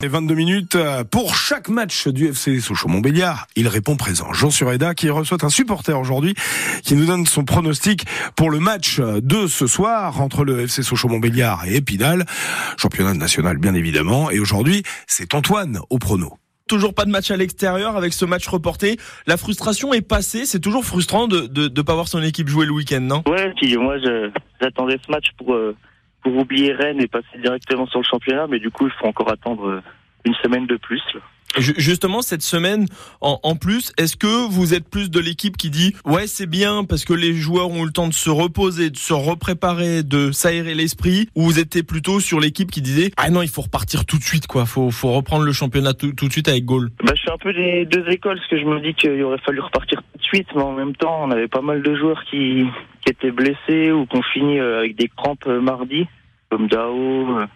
Et 22 minutes euh, pour chaque match du FC Sochaux-Montbéliard. Il répond présent. Jean Sureda qui reçoit un supporter aujourd'hui qui nous donne son pronostic pour le match de ce soir entre le FC Sochaux-Montbéliard et Épinal. Championnat national bien évidemment. Et aujourd'hui, c'est Antoine au prono toujours pas de match à l'extérieur avec ce match reporté. La frustration est passée. C'est toujours frustrant de de, de pas voir son équipe jouer le week-end, non? Ouais, puis moi j'attendais ce match pour euh, pour oublier Rennes et passer directement sur le championnat, mais du coup, il faut encore attendre euh, une semaine de plus. Justement, cette semaine, en, plus, est-ce que vous êtes plus de l'équipe qui dit ouais c'est bien parce que les joueurs ont eu le temps de se reposer, de se repréparer, de s'aérer l'esprit, ou vous étiez plutôt sur l'équipe qui disait ah non il faut repartir tout de suite quoi, faut faut reprendre le championnat tout, de suite avec Gaulle. Bah, je suis un peu des deux écoles parce que je me dis qu'il aurait fallu repartir tout mais en même temps on avait pas mal de joueurs qui qui étaient blessés ou qu'on finit euh, avec des crampes euh, mardi comme Dao. Euh,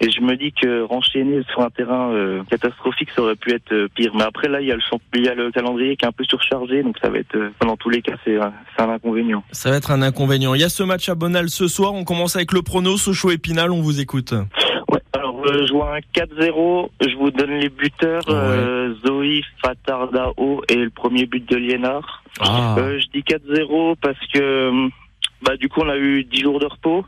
et je me dis que renchaîner sur un terrain catastrophique, ça aurait pu être pire. Mais après, là, il y, a le calendrier qui est un peu surchargé, donc ça va être, dans tous les cas, c'est un inconvénient. Ça va être un inconvénient. Il y a ce match à Bonal ce soir. On commence avec le prono, Sochaux Épinal. On vous écoute. Ouais, alors je vois un 4-0. Je vous donne les buteurs. Zoé, Fatardao et le premier but de Liénard. Ah. je dis 4-0 parce que bah, du coup, on a eu 10 jours de repos.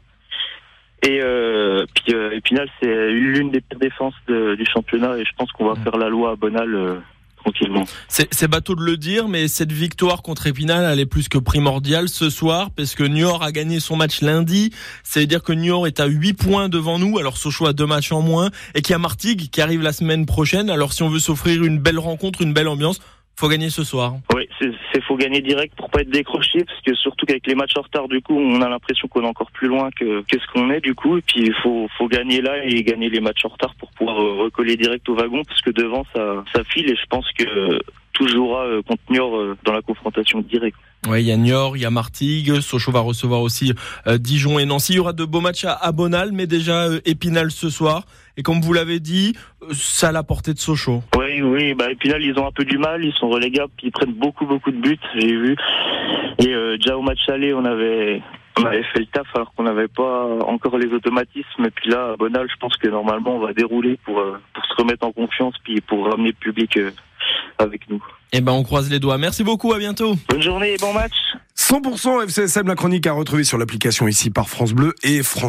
Et euh, puis euh, Épinal, c'est l'une des pires défenses du championnat et je pense qu'on va faire la loi à Bonal euh, tranquillement. C'est bateau de le dire, mais cette victoire contre Épinal, elle est plus que primordiale ce soir parce que Niort a gagné son match lundi. Ça veut dire que Niort est à 8 points devant nous, alors Sochaux a deux matchs en moins et qu'il y a Martigues qui arrive la semaine prochaine. Alors si on veut s'offrir une belle rencontre, une belle ambiance, faut gagner ce soir. Oui, c'est faut gagner direct pour pas être décroché, parce que surtout qu'avec les matchs en retard, du coup, on a l'impression qu'on est encore plus loin que, que ce qu'on est, du coup. Et puis il faut, faut gagner là et gagner les matchs en retard pour pouvoir euh, recoller direct au wagon, parce que devant ça, ça file et je pense que tout jouera euh, contre Niort euh, dans la confrontation directe. Oui, il y a Niort, il y a Martigues, Sochaux va recevoir aussi Dijon et Nancy. Il y aura de beaux matchs à, Bonal, mais déjà Épinal ce soir. Et comme vous l'avez dit, ça a la portée de Sochaux. Oui, oui, bah Épinal, ils ont un peu du mal, ils sont relégables, ils prennent beaucoup, beaucoup de buts, j'ai vu. Et déjà au match aller, on avait on avait fait le taf alors qu'on n'avait pas encore les automatismes. Et puis là, à Bonal, je pense que normalement, on va dérouler pour, pour se remettre en confiance, puis pour ramener le public avec nous. Eh ben, on croise les doigts. Merci beaucoup, à bientôt. Bonne journée et bon match. 100% FCSM, la chronique à retrouver sur l'application ici par France Bleu et France